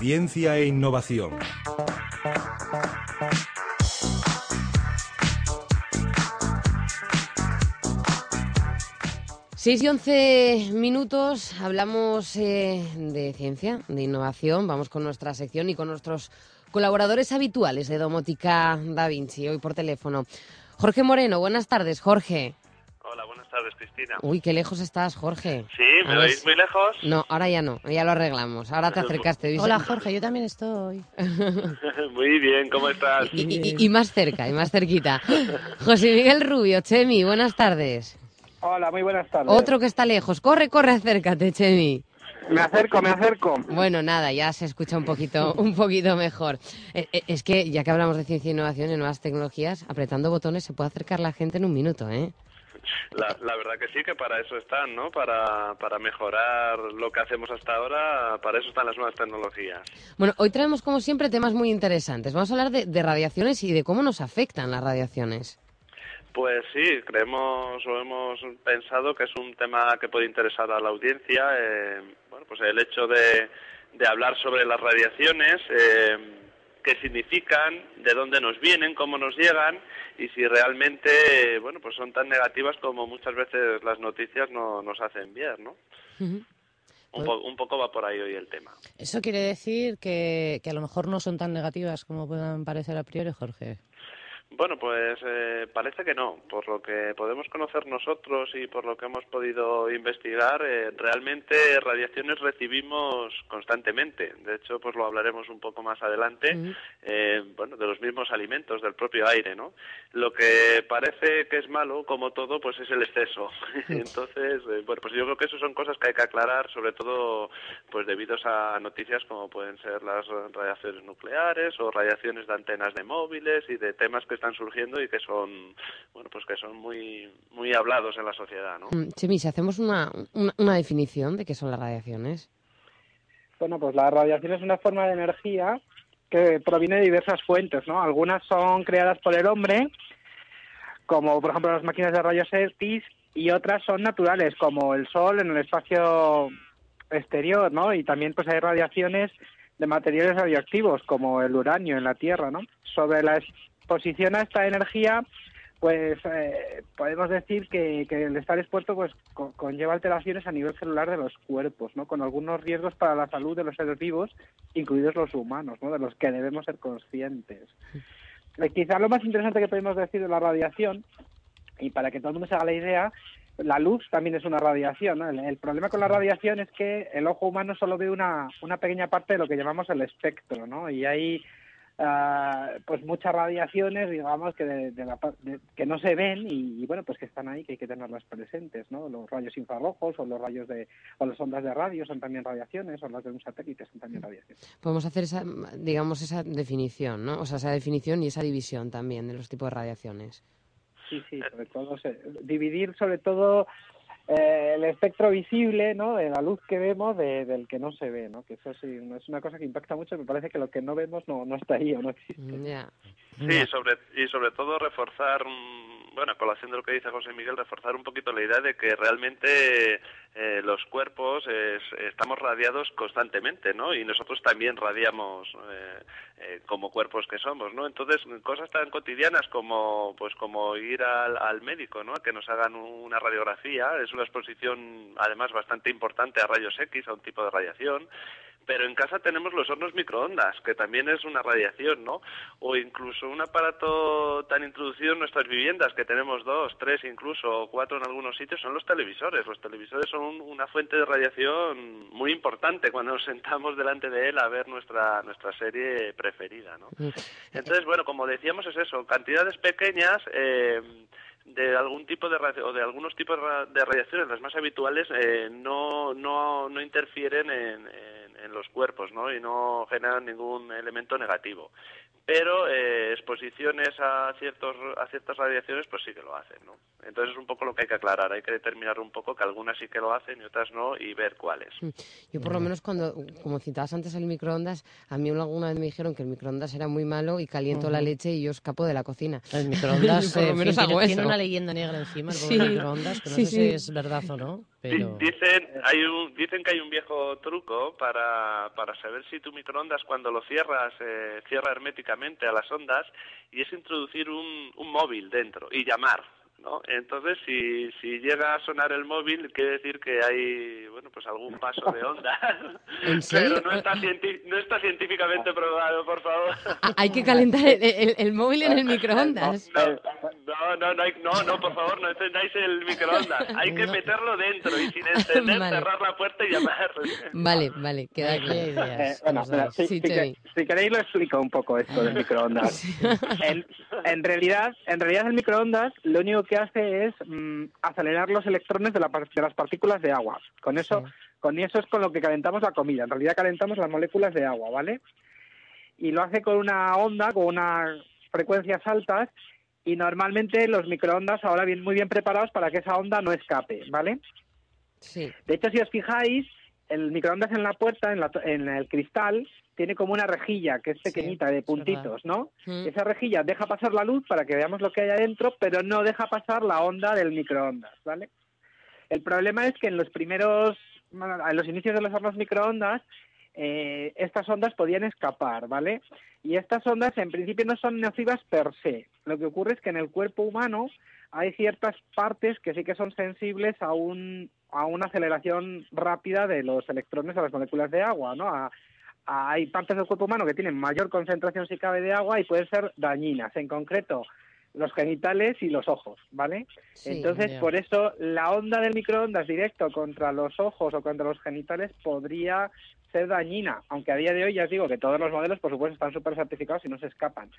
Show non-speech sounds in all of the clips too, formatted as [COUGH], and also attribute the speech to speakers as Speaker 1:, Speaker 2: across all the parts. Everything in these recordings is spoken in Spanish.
Speaker 1: Ciencia e innovación.
Speaker 2: Seis y once minutos, hablamos eh, de ciencia, de innovación, vamos con nuestra sección y con nuestros colaboradores habituales de Domótica Da Vinci, hoy por teléfono. Jorge Moreno, buenas tardes, Jorge.
Speaker 3: Cristina.
Speaker 2: Uy, qué lejos estás, Jorge.
Speaker 3: Sí, ¿me veis
Speaker 2: si-
Speaker 3: muy lejos?
Speaker 2: No, ahora ya no, ya lo arreglamos. Ahora te acercaste.
Speaker 4: Hola Jorge, yo también estoy. [LAUGHS]
Speaker 3: muy bien, ¿cómo estás?
Speaker 2: Y, y- y más cerca, y más cerquita. [LAUGHS] José Miguel Rubio, Chemi, buenas tardes.
Speaker 5: Hola, muy buenas tardes.
Speaker 2: Otro que está lejos. Corre, corre, acércate, Chemi.
Speaker 5: Me acerco, me acerco.
Speaker 2: Bueno, nada, ya se escucha un poquito, un poquito mejor. Eh, eh, es que ya que hablamos de ciencia e innovación y nuevas tecnologías, apretando botones se puede acercar la gente en un minuto, ¿eh?
Speaker 3: La, la verdad que sí, que para eso están, ¿no? Para, para mejorar lo que hacemos hasta ahora, para eso están las nuevas tecnologías.
Speaker 2: Bueno, hoy traemos como siempre temas muy interesantes. Vamos a hablar de, de radiaciones y de cómo nos afectan las radiaciones.
Speaker 3: Pues sí, creemos o hemos pensado que es un tema que puede interesar a la audiencia. eh, bueno, pues el hecho de, de hablar sobre las radiaciones, eh, qué significan, de dónde nos vienen, cómo nos llegan y si realmente, bueno, pues son tan negativas como muchas veces las noticias no, nos hacen ver, ¿no? Un, po- un poco va por ahí hoy el tema.
Speaker 4: Eso quiere decir que, que a lo mejor no son tan negativas como puedan parecer a priori, Jorge.
Speaker 3: Bueno, pues eh, parece que no. Por lo que podemos conocer nosotros y por lo que hemos podido investigar, eh, realmente radiaciones recibimos constantemente. De hecho, pues lo hablaremos un poco más adelante. eh, bueno, de los mismos alimentos, del propio aire, ¿no? Lo que parece que es malo, como todo, pues es el exceso. [LAUGHS] Entonces, eh, bueno, pues yo creo que eso son cosas que hay que aclarar, sobre todo, pues debido a noticias como pueden ser las radiaciones nucleares o radiaciones de antenas de móviles y de temas que están surgiendo y que son, bueno, pues que son muy, muy hablados en la sociedad, ¿no?
Speaker 2: Mm, Chemi, si hacemos una, una, una definición de qué son las radiaciones.
Speaker 5: Bueno, pues la radiación es una forma de energía que proviene de diversas fuentes, ¿no? Algunas son creadas por el hombre, como por ejemplo las máquinas de rayos X, y otras son naturales, como el sol en el espacio exterior, ¿no? Y también pues hay radiaciones de materiales radioactivos, como el uranio en la Tierra, ¿no? Sobre la exposición a esta energía, pues eh, podemos decir que, el estar expuesto pues co- conlleva alteraciones a nivel celular de los cuerpos, ¿no? Con algunos riesgos para la salud de los seres vivos, incluidos los humanos, ¿no? De los que debemos ser conscientes. Eh, quizá lo más interesante que podemos decir de la radiación, y para que todo el mundo se haga la idea, la luz también es una radiación. ¿no? El, el problema con la radiación es que el ojo humano solo ve una, una pequeña parte de lo que llamamos el espectro, ¿no? Y hay ah, pues muchas radiaciones, digamos, que, de, de la de- que no se ven y, y, bueno, pues que están ahí, que hay que tenerlas presentes, ¿no? Los rayos infrarrojos o los rayos de, o las ondas de radio son también radiaciones, o las de un satélite son también radiaciones.
Speaker 2: Podemos hacer esa, digamos, esa definición, ¿no? O sea, esa definición y esa división también de los tipos de radiaciones.
Speaker 5: Sí, sí, sobre todo se- dividir sobre todo eh, el espectro visible, ¿no? De la luz que vemos de- del que no se ve, ¿no? Que eso sí, no- es una cosa que impacta mucho. Me parece que lo que no vemos no, no está ahí o no existe.
Speaker 3: Sí, sobre, y sobre todo reforzar, bueno, a colación de lo que dice José Miguel, reforzar un poquito la idea de que realmente eh, los cuerpos es- estamos radiados constantemente, ¿no? Y nosotros también radiamos eh, eh, como cuerpos que somos, ¿no? Entonces, cosas tan cotidianas como, pues, como ir al, al médico, ¿no? A que nos hagan una radiografía, es una exposición, además, bastante importante a rayos X, a un tipo de radiación, pero en casa tenemos los hornos microondas, que también es una radiación, ¿no? O incluso un aparato tan introducido en nuestras viviendas, que tenemos dos, tres incluso, o cuatro en algunos sitios, son los televisores. Los televisores son una fuente de radiación muy importante cuando nos sentamos delante de él a ver nuestra, nuestra serie preferida, ¿no? Entonces, bueno, como decíamos, es eso, cantidades pequeñas eh, de algún tipo de o de algunos tipos de ra- de radiaciones, las más habituales, eh, no, no, no interfieren en, en- en los cuerpos, ¿no? Y no generan ningún elemento negativo. pero eh, exposiciones a ciertos a ciertas radiaciones pues sí que lo hacen no entonces es un poco lo que hay que aclarar hay que determinar un poco que algunas sí que lo hacen y otras no y ver cuáles
Speaker 2: Mm. Yo por lo menos cuando, como citabas antes el microondas, a mí alguna vez me dijeron que el microondas era muy malo y caliento la leche y yo escapo de la cocina.
Speaker 4: El microondas [LAUGHS]
Speaker 2: Por lo
Speaker 4: eh, en fin,
Speaker 2: menos
Speaker 4: tiene,
Speaker 2: hago
Speaker 4: tiene una leyenda negra encima, el
Speaker 2: Sí.
Speaker 4: microondas, que no
Speaker 2: Sí,
Speaker 4: sé
Speaker 2: sí.
Speaker 4: si es verdad o no, pero...
Speaker 3: Dicen, hay un, dicen que hay un viejo truco para, para saber si tu microondas cuando lo cierras eh, cierra herméticamente a las ondas y es introducir un, un móvil dentro y llamar. ¿no? Entonces, si, si llega a sonar el móvil, quiere decir que hay bueno pues algún paso de onda. [LAUGHS]
Speaker 2: ¿En serio?
Speaker 3: Pero no está, cienti- no está científicamente probado, por favor. [LAUGHS]
Speaker 2: Hay que calentar el, el- el móvil en el microondas.
Speaker 3: No, no, no, hay- no, no, por favor, no encendáis el microondas. Hay que [LAUGHS]
Speaker 4: No.
Speaker 3: meterlo dentro y sin encender, [LAUGHS]
Speaker 2: Vale.
Speaker 3: cerrar la puerta y llamar.
Speaker 2: Vale, vale, queda
Speaker 4: Aquí
Speaker 2: claro.
Speaker 5: Eh, bueno, espera, si,
Speaker 2: Sí,
Speaker 5: si que- si queréis lo explico un poco esto del [LAUGHS] microondas. En, en realidad, en realidad el microondas lo único que hace es mm, acelerar los electrones de, la par- de las partículas de agua. Con eso,
Speaker 2: Sí.
Speaker 5: con eso es con lo que calentamos la comida. En realidad calentamos las moléculas de agua, ¿vale? Y lo hace con una onda, con unas frecuencias altas. Y normalmente los microondas ahora vienen muy bien preparados para que esa onda no escape, ¿vale?
Speaker 2: Sí,
Speaker 5: De hecho, si os fijáis, el microondas en la puerta, en, la en el cristal, tiene como una rejilla que es
Speaker 4: Sí,
Speaker 5: pequeñita de puntitos, ¿no?
Speaker 2: Mm.
Speaker 5: Esa rejilla deja pasar la luz para que veamos lo que hay adentro, pero no deja pasar la onda del microondas, ¿vale? El problema es que en los primeros, en los inicios de los hornos microondas, eh, estas ondas podían escapar, ¿vale? Y estas ondas en principio no son nocivas per se. Lo que ocurre es que en el cuerpo humano hay ciertas partes que sí que son sensibles a un a una aceleración rápida de los electrones a las moléculas de agua, ¿no? A- a- hay partes del cuerpo humano que tienen mayor concentración si cabe de agua y pueden ser dañinas, en concreto los genitales y los ojos, ¿vale?
Speaker 2: sí.
Speaker 5: Entonces, por eso la onda del microondas directo contra los ojos o contra los genitales podría ser dañina, aunque a día de hoy ya os digo que todos los modelos, por supuesto, están súper certificados y no se escapan.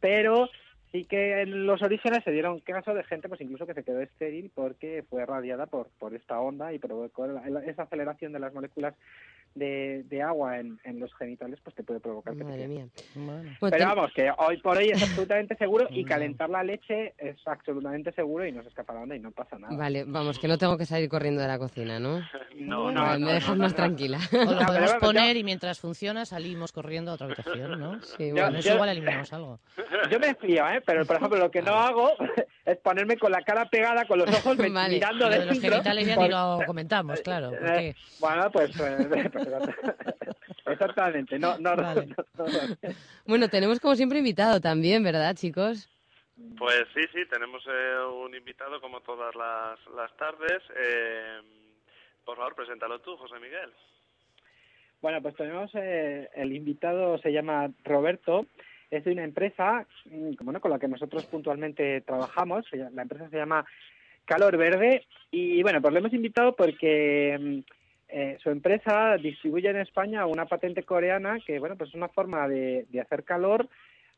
Speaker 5: Pero sí que en los orígenes se dieron caso de gente, pues incluso que se quedó estéril porque fue radiada por, por esta onda y provocó la- la- esa aceleración de las moléculas de, de agua en, en los genitales, pues te puede provocar que
Speaker 2: Madre
Speaker 5: quedes
Speaker 2: mía.
Speaker 4: Bueno.
Speaker 2: Bueno,
Speaker 5: pero vamos, que hoy por hoy es absolutamente seguro y
Speaker 4: No. [LAUGHS]
Speaker 5: calentar la leche es absolutamente seguro y no se escapa la onda y no pasa nada.
Speaker 2: Vale, vamos, que no tengo que salir corriendo de la cocina, ¿no? [LAUGHS]
Speaker 3: No,
Speaker 2: Vale,
Speaker 3: no,
Speaker 2: me
Speaker 3: no,
Speaker 2: dejas
Speaker 3: no,
Speaker 2: más
Speaker 3: no.
Speaker 2: tranquila. [LAUGHS]
Speaker 4: O lo
Speaker 5: No,
Speaker 4: podemos poner
Speaker 5: yo-
Speaker 4: y mientras funciona salimos corriendo a otra habitación, ¿no?
Speaker 2: Sí,
Speaker 5: Yo-
Speaker 2: bueno.
Speaker 4: Con eso
Speaker 5: yo-
Speaker 4: igual eliminamos algo.
Speaker 5: Yo me fío, ¿eh? Pero, por ejemplo, lo que no hago [LAUGHS] es ponerme con la cara pegada, con los [LAUGHS] ojos me-
Speaker 2: Vale.
Speaker 5: mirando
Speaker 4: de
Speaker 5: dentro.
Speaker 4: los genitales ya
Speaker 5: por-
Speaker 4: ni lo comentamos, claro. [LAUGHS] Porque
Speaker 5: bueno, pues... eh, exactamente. No, no,
Speaker 4: Vale.
Speaker 5: no, no, no.
Speaker 2: Bueno, tenemos como siempre invitado también, ¿verdad, chicos?
Speaker 3: Pues sí, sí, tenemos eh, un invitado como todas las, las tardes. Eh, por favor, preséntalo tú, José Miguel.
Speaker 5: Bueno, pues tenemos eh, el invitado, se llama Roberto, es de una empresa mm, con la que nosotros puntualmente trabajamos, la empresa se llama Calor Verde y bueno, pues lo hemos invitado porque mm, eh, su empresa distribuye en España una patente coreana que bueno, pues es una forma de, de hacer calor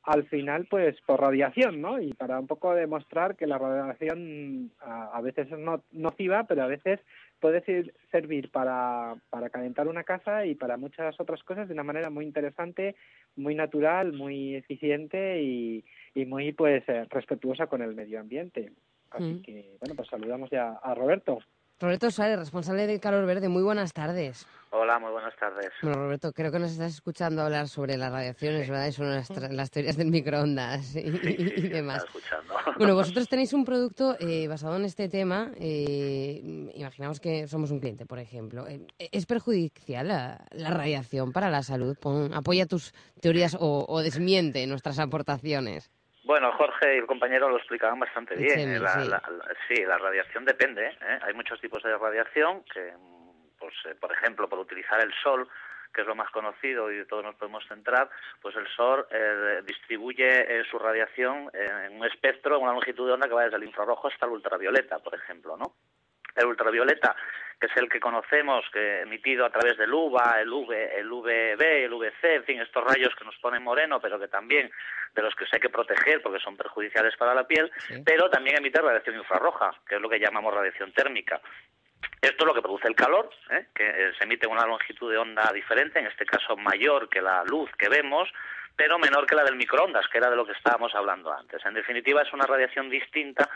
Speaker 5: al final pues por radiación, ¿no? Y para un poco demostrar que la radiación a, a veces es no- nociva, pero a veces puede ser- servir para, para calentar una casa y para muchas otras cosas de una manera muy interesante, muy natural, muy eficiente y, y muy pues eh, respetuosa con el medio ambiente. Así
Speaker 2: Mm.
Speaker 5: que bueno, pues saludamos ya a Roberto.
Speaker 2: Roberto Suárez, responsable del Calor Verde. Muy buenas tardes.
Speaker 6: Hola, muy buenas tardes.
Speaker 2: Bueno, Roberto, creo que nos estás escuchando hablar sobre las radiaciones, ¿verdad? Y sobre las, [LAUGHS] las teorías del microondas y, y demás.
Speaker 6: Escuchando.
Speaker 2: Bueno, vosotros [LAUGHS] tenéis un producto eh, basado en este tema. eh, imaginamos que somos un cliente, por ejemplo. Eh, ¿Es perjudicial la, la radiación para la salud? Pon- apoya tus teorías o, o desmiente nuestras aportaciones.
Speaker 6: Bueno, Jorge y el compañero lo explicaban bastante bien. Eh, la,
Speaker 2: sí.
Speaker 6: la- la- sí, la radiación depende. ¿eh? Hay muchos tipos de radiación que, pues, eh, por ejemplo, por utilizar el sol, que es lo más conocido y todos nos podemos centrar, pues el sol eh, distribuye eh, su radiación en un espectro, en una longitud de onda que va desde el infrarrojo hasta el ultravioleta, por ejemplo, ¿no? El ultravioleta, que es el que conocemos, que emitido a través del UVA, el, UV, el UVB, el UVC, en fin, estos rayos que nos ponen moreno, pero que también de los que se hay que proteger porque son perjudiciales para la piel,
Speaker 4: Sí.
Speaker 6: pero también emite radiación infrarroja, que es lo que llamamos radiación térmica. Esto es lo que produce el calor, ¿eh? que eh, se emite una longitud de onda diferente, en este caso mayor que la luz que vemos, pero menor que la del microondas, que era de lo que estábamos hablando antes. En definitiva, es una radiación distinta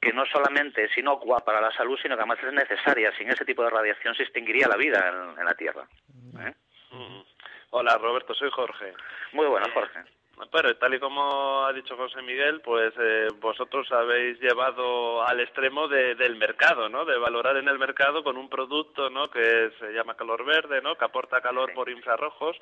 Speaker 6: que no solamente es inocua para la salud, sino que además es necesaria. Sin ese tipo de radiación se extinguiría la vida en, la Tierra. ¿eh?
Speaker 3: Mm. Hola, Roberto, soy Jorge.
Speaker 6: Muy bueno, Jorge.
Speaker 3: Pero tal y como ha dicho José Miguel, pues eh, vosotros habéis llevado al extremo del mercado, ¿no? De valorar en el mercado con un producto, ¿no? Que se llama calor verde, ¿no? Que aporta calor por infrarrojos.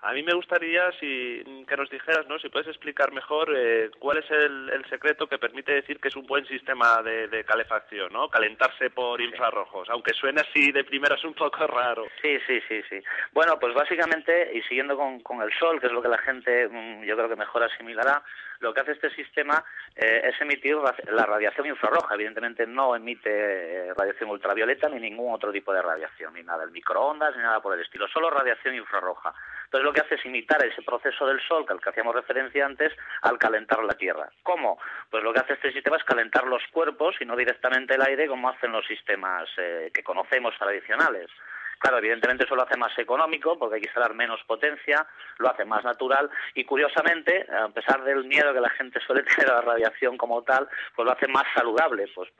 Speaker 3: A mí me gustaría si que nos dijeras, ¿no? Si puedes explicar mejor eh, cuál es el, secreto que permite decir que es un buen sistema de, calefacción, ¿no? Calentarse por infrarrojos, aunque suene así de primeras un poco raro.
Speaker 6: Sí, sí, sí, sí. Bueno, pues básicamente y siguiendo con, con el sol, que es lo que la gente, mm, yo creo que mejor asimilará, lo que hace este sistema eh, es emitir la radiación infrarroja. Evidentemente no emite eh, radiación ultravioleta ni ningún otro tipo de radiación, ni nada, el microondas, ni nada por el estilo, solo radiación infrarroja. Entonces lo que hace es imitar ese proceso del Sol, al que hacíamos referencia antes, al calentar la Tierra. ¿Cómo? Pues lo que hace este sistema es calentar los cuerpos y no directamente el aire como hacen los sistemas eh, que conocemos tradicionales. Claro, evidentemente eso lo hace más económico porque hay que instalar menos potencia, lo hace más natural y curiosamente, a pesar del miedo que la gente suele [LAUGHS] tener a la radiación como tal, pues lo hace más saludable. Pues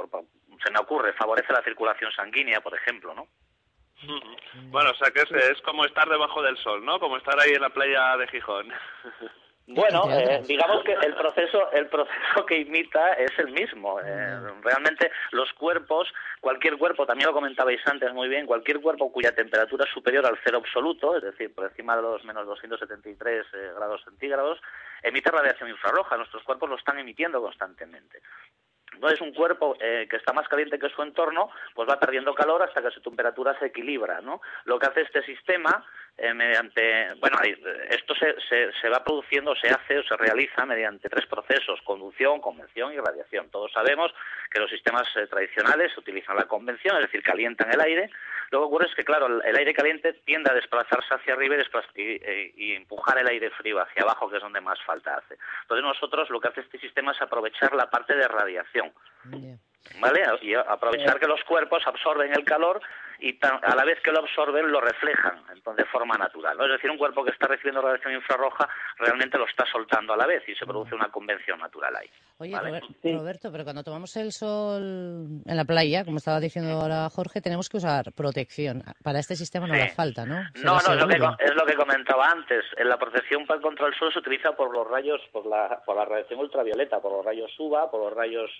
Speaker 6: se me ocurre, favorece la circulación sanguínea, por ejemplo, ¿no?
Speaker 3: Bueno, o sea que es, es como estar debajo del sol, ¿no? Como estar ahí en la playa de Gijón. [LAUGHS]
Speaker 6: Bueno, eh, digamos que el proceso, el proceso que imita es el mismo. Eh, realmente los cuerpos, cualquier cuerpo, también lo comentabais antes muy bien, cualquier cuerpo cuya temperatura es superior al cero absoluto, es decir, por encima de los menos 273 eh, grados centígrados, emite radiación infrarroja. Nuestros cuerpos lo están emitiendo constantemente. Entonces, un cuerpo eh, que está más caliente que su entorno, pues va perdiendo calor hasta que su temperatura se equilibra, ¿no? Lo que hace este sistema, eh, mediante, bueno, esto se, se, va produciendo, se hace o se realiza mediante tres procesos, conducción, convención y radiación. Todos sabemos que los sistemas eh, tradicionales utilizan la convención, es decir, calientan el aire. Lo que ocurre es que, claro, el, aire caliente tiende a desplazarse hacia arriba y, y, empujar el aire frío hacia abajo, que es donde más falta hace. Entonces, nosotros lo que hace este sistema es aprovechar la parte de radiación. Yeah. ¿Vale? Y aprovechar que los cuerpos absorben el calor y a la vez que lo absorben lo reflejan de forma natural. Es decir, un cuerpo que está recibiendo radiación infrarroja realmente lo está soltando a la vez y se produce una convención natural ahí.
Speaker 4: Oye, Roberto, pero cuando tomamos el sol en la playa, como estaba diciendo ahora Jorge, tenemos que usar protección. Para este sistema no hace falta, ¿no?
Speaker 6: No, no, es lo, que, es lo, que, comentaba antes. En la protección contra el sol se utiliza por los rayos, por la, por la radiación ultravioleta, por los rayos UVA, por los rayos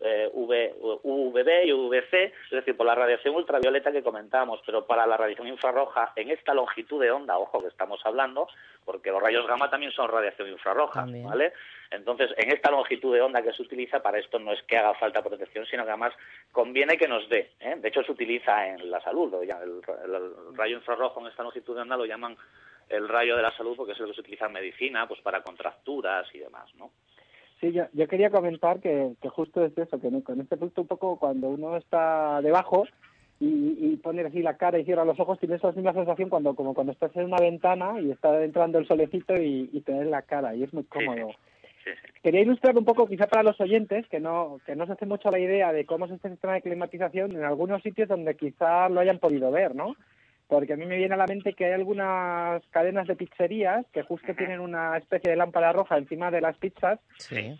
Speaker 6: eh, UVB y UVC, es decir, por la radiación ultravioleta que comentamos, pero para la radiación infrarroja en esta longitud de onda, ojo que estamos hablando, porque los rayos gamma también son radiación infrarroja, ¿vale? Entonces, en esta longitud de onda que se utiliza, para esto no es que haga falta protección, sino que además conviene que nos dé. ¿eh? De hecho, se utiliza en la salud. el, el rayo infrarrojo en esta longitud de onda lo llaman el rayo de la salud porque es el que se utiliza en medicina, pues para contracturas y demás, ¿no?
Speaker 5: Sí, yo, yo quería comentar que, que justo es eso, que con este punto un poco cuando uno está debajo y, y pone así la cara y cierra los ojos, tienes la misma sensación cuando como cuando estás en una ventana y está entrando el solecito y, y te la cara y es muy cómodo. Quería ilustrar un poco, quizá para los oyentes, que no, que no se hace mucho la idea de cómo es este sistema de climatización en algunos sitios donde quizá lo hayan podido ver, ¿no? Porque a mí me viene a la mente que hay algunas cadenas de pizzerías que justo tienen una especie de lámpara roja encima de las pizzas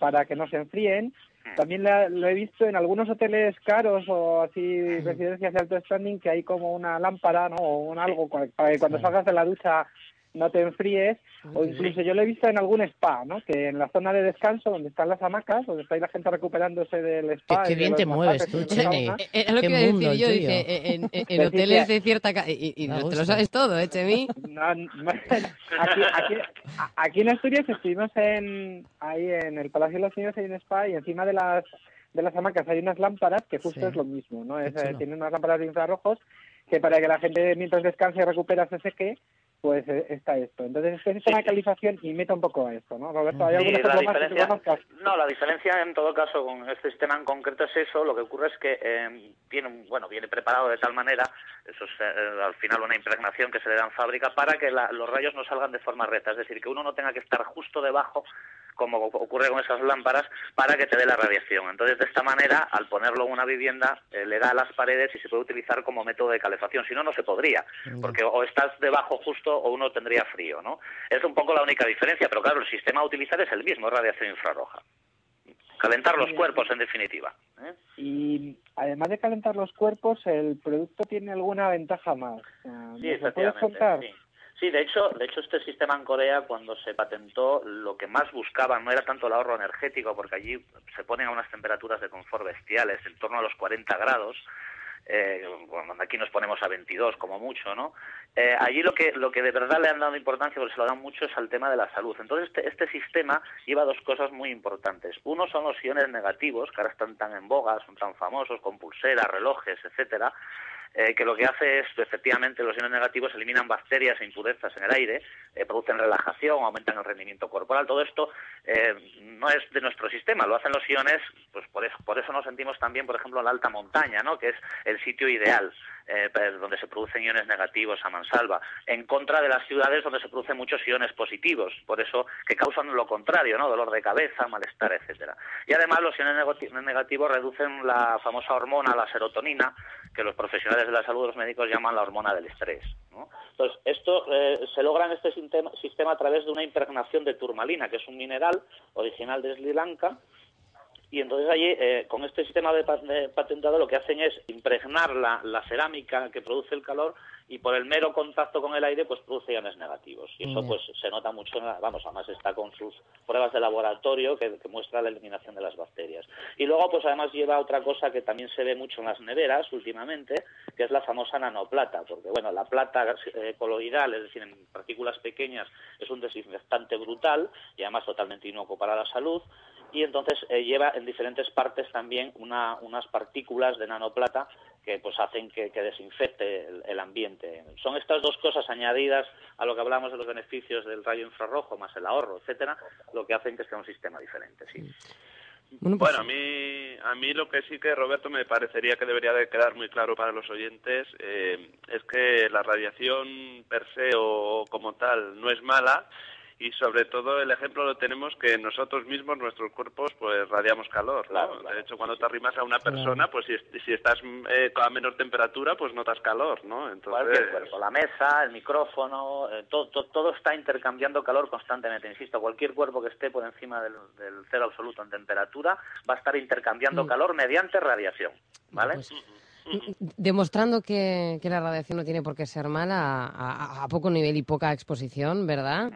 Speaker 5: para que no se enfríen. También lo he visto en algunos hoteles caros o así residencias de alto standing que hay como una lámpara, ¿no? O un algo para que cuando salgas de la ducha no te enfríes, o incluso yo lo he visto en algún spa, ¿no? Que en la zona de descanso, donde están las hamacas, donde está ahí la gente recuperándose del spa.
Speaker 4: Qué, bien te mueves tú, Chemi.
Speaker 2: Es lo que iba a decir yo, dice, en, en, hoteles de cierta... Y, y te lo sabes todo, ¿eh, Chemi?
Speaker 5: No, [LAUGHS] aquí, aquí, aquí, en Asturias estuvimos en, ahí en el Palacio de los Niños, hay un spa, y encima de las de las hamacas hay unas lámparas que justo es lo mismo, ¿no? Es, eh, tienen unas lámparas de infrarrojos que para que la gente mientras descanse y recupera se seque, pues eh, está esto. Entonces, sistema de calificación imita un poco a esto, ¿no, Roberto? ¿Hay
Speaker 6: sí, la diferencia, No, la diferencia en todo caso con este sistema en concreto es eso. Lo que ocurre es que eh, viene, bueno, viene preparado de tal manera, eso es eh, al final una impregnación que se le da en fábrica, para que los rayos no salgan de forma recta. Es decir, que uno no tenga que estar justo debajo como ocurre con esas lámparas, para que te dé la radiación. Entonces, de esta manera, al ponerlo en una vivienda, eh, le da a las paredes y se puede utilizar como método de calefacción. Si no, no se podría, porque o estás debajo justo o uno tendría frío, ¿no? Es un poco la única diferencia, pero claro, el sistema a utilizar es el mismo, es radiación infrarroja. Calentar los cuerpos, en definitiva. ¿eh?
Speaker 5: Y además de calentar los cuerpos, el producto tiene alguna ventaja más. ¿Nos
Speaker 6: Sí,
Speaker 5: lo puedes contar?
Speaker 6: efectivamente. Sí. Sí, de hecho, de hecho este sistema en Corea cuando se patentó lo que más buscaban no era tanto el ahorro energético porque allí se ponen a unas temperaturas de confort bestiales en torno a los 40 grados eh, cuando aquí nos ponemos a 22 como mucho, ¿no? Eh, allí lo que lo que de verdad le han dado importancia, porque se lo dan mucho, es al tema de la salud. Entonces este, este sistema lleva dos cosas muy importantes. Uno son los iones negativos, que ahora están tan en boga, son tan famosos, con pulseras, relojes, etcétera, eh, que lo que hace es, efectivamente, los iones negativos eliminan bacterias e impurezas en el aire, eh, producen relajación, aumentan el rendimiento corporal. Todo esto eh, no es de nuestro sistema, lo hacen los iones, pues por eso, por eso nos sentimos también, por ejemplo, en la alta montaña, ¿no? que es el sitio ideal eh, donde se producen iones negativos a mansalva, en contra de las ciudades donde se producen muchos iones positivos, por eso que causan lo contrario, ¿no? dolor de cabeza, malestar, etcétera. Y además los iones negati- negativos reducen la famosa hormona, la serotonina, que los profesionales de la salud, los médicos llaman la hormona del estrés. Entonces, esto eh, se logra en este sistema a través de una impregnación de turmalina, que es un mineral original de Sri Lanka, y entonces allí, eh, con este sistema de, pa- de patentado, lo que hacen es impregnar la, la cerámica que produce el calor y por el mero contacto con el aire, pues produce iones negativos. Y eso, pues, se nota mucho, en la- vamos, además está con sus pruebas de laboratorio que, que muestra la eliminación de las bacterias. Y luego, pues, además lleva otra cosa que también se ve mucho en las neveras últimamente, que es la famosa nanoplata, porque, bueno, la plata eh, coloidal, es decir, en partículas pequeñas, es un desinfectante brutal y además totalmente inocuo para la salud y entonces eh, lleva en diferentes partes también una- unas partículas de nanoplata que pues hacen que, que desinfecte el, el ambiente. Son estas dos cosas añadidas a lo que hablamos de los beneficios del rayo infrarrojo más el ahorro, etcétera, lo que hacen que sea un sistema diferente, sí.
Speaker 2: Bueno, pues,
Speaker 3: Bueno, a mí, a mí lo que sí que, Roberto, me parecería que debería de quedar muy claro para los oyentes eh, es que la radiación per se o como tal no es mala y sobre todo el ejemplo lo tenemos que nosotros mismos, nuestros cuerpos, pues radiamos calor. ¿no?
Speaker 6: Claro, claro.
Speaker 3: De hecho, cuando te arrimas a una persona, pues si, si estás eh, a menor temperatura, pues notas calor, ¿no?
Speaker 6: Cualquier
Speaker 3: Entonces,
Speaker 6: cuerpo, la mesa, el micrófono, eh, todo, todo, todo está intercambiando calor constantemente. Insisto, cualquier cuerpo que esté por encima del, del cero absoluto en temperatura va a estar intercambiando calor mediante radiación, ¿vale?
Speaker 2: pues, demostrando que, que la radiación no tiene por qué ser mala a, a- a poco nivel y poca exposición, ¿verdad?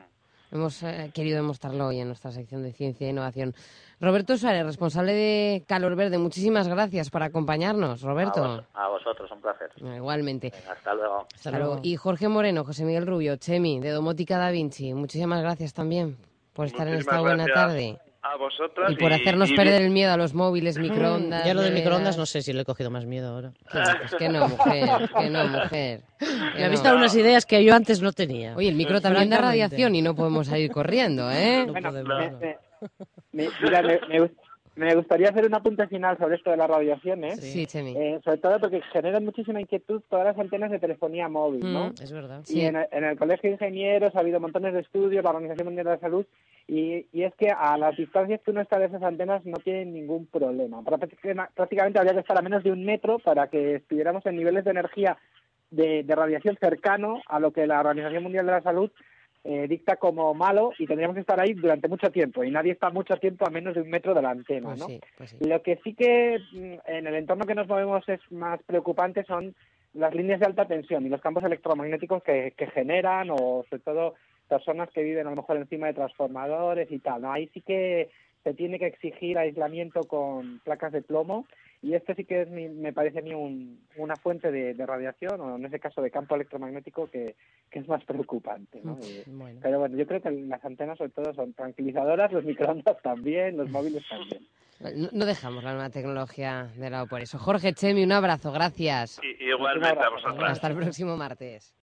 Speaker 2: Hemos eh, querido demostrarlo hoy en nuestra sección de ciencia e innovación. Roberto Suárez, responsable de Calor Verde, muchísimas gracias por acompañarnos,
Speaker 6: a,
Speaker 2: Roberto.
Speaker 6: vos- a vosotros, un placer.
Speaker 2: Igualmente.
Speaker 6: Venga, hasta luego.
Speaker 4: Hasta luego.
Speaker 2: Y Jorge Moreno, José Miguel Rubio, Chemi, de Domótica Da Vinci, muchísimas gracias también por estar en esta buena
Speaker 3: gracias
Speaker 2: tarde.
Speaker 3: A vosotras
Speaker 2: Y por hacernos
Speaker 3: y-
Speaker 2: perder el miedo a los móviles, microondas.
Speaker 4: Ya lo de
Speaker 2: neveras.
Speaker 4: microondas no sé si le he cogido más miedo ahora.
Speaker 2: Pues que no, mujer, que no, mujer. que
Speaker 4: Me ha
Speaker 2: no.
Speaker 4: visto algunas ideas que yo antes no tenía.
Speaker 2: Oye, el micro también da radiación y no podemos salir corriendo, ¿eh?
Speaker 4: No
Speaker 5: Bueno,
Speaker 4: podemos, no.
Speaker 5: me- me- mira, me- me gust- me gustaría hacer un apunte final sobre esto de las radiaciones,
Speaker 2: Sí,
Speaker 5: eh, sobre todo porque generan muchísima inquietud todas las antenas de telefonía móvil, ¿no?
Speaker 2: Mm.
Speaker 4: Es verdad.
Speaker 2: Sí.
Speaker 5: Y en el, en el Colegio de Ingenieros ha habido montones de estudios, la Organización Mundial de la Salud, y, y es que a las distancias que uno está de esas antenas no tienen ningún problema. Prácticamente, prácticamente habría que estar a menos de un metro para que estuviéramos en niveles de energía de, de radiación cercano a lo que la Organización Mundial de la Salud eh, dicta como malo y tendríamos que estar ahí durante mucho tiempo y nadie está mucho tiempo a menos de un metro de la antena,
Speaker 2: Pues
Speaker 5: ¿no?
Speaker 2: sí, pues sí.
Speaker 5: Lo que sí que mm, en el entorno que nos movemos es más preocupante son las líneas de alta tensión y los campos electromagnéticos que, que generan o sobre todo personas que viven a lo mejor encima de transformadores y tal. ¿no? Ahí sí que se tiene que exigir aislamiento con placas de plomo y este sí que es mi- me parece a mí un- una fuente de, de radiación o en ese caso de campo electromagnético que, que es más preocupante. ¿no? Eh,
Speaker 4: Bueno.
Speaker 5: pero bueno, yo creo que las antenas sobre todo son tranquilizadoras, los microondas también, los móviles también.
Speaker 2: No, no dejamos la nueva tecnología de lado por eso. Jorge, Chemi, un abrazo, gracias.
Speaker 3: y- igualmente a
Speaker 5: abrazo.
Speaker 3: vosotras.
Speaker 2: Hasta el próximo martes.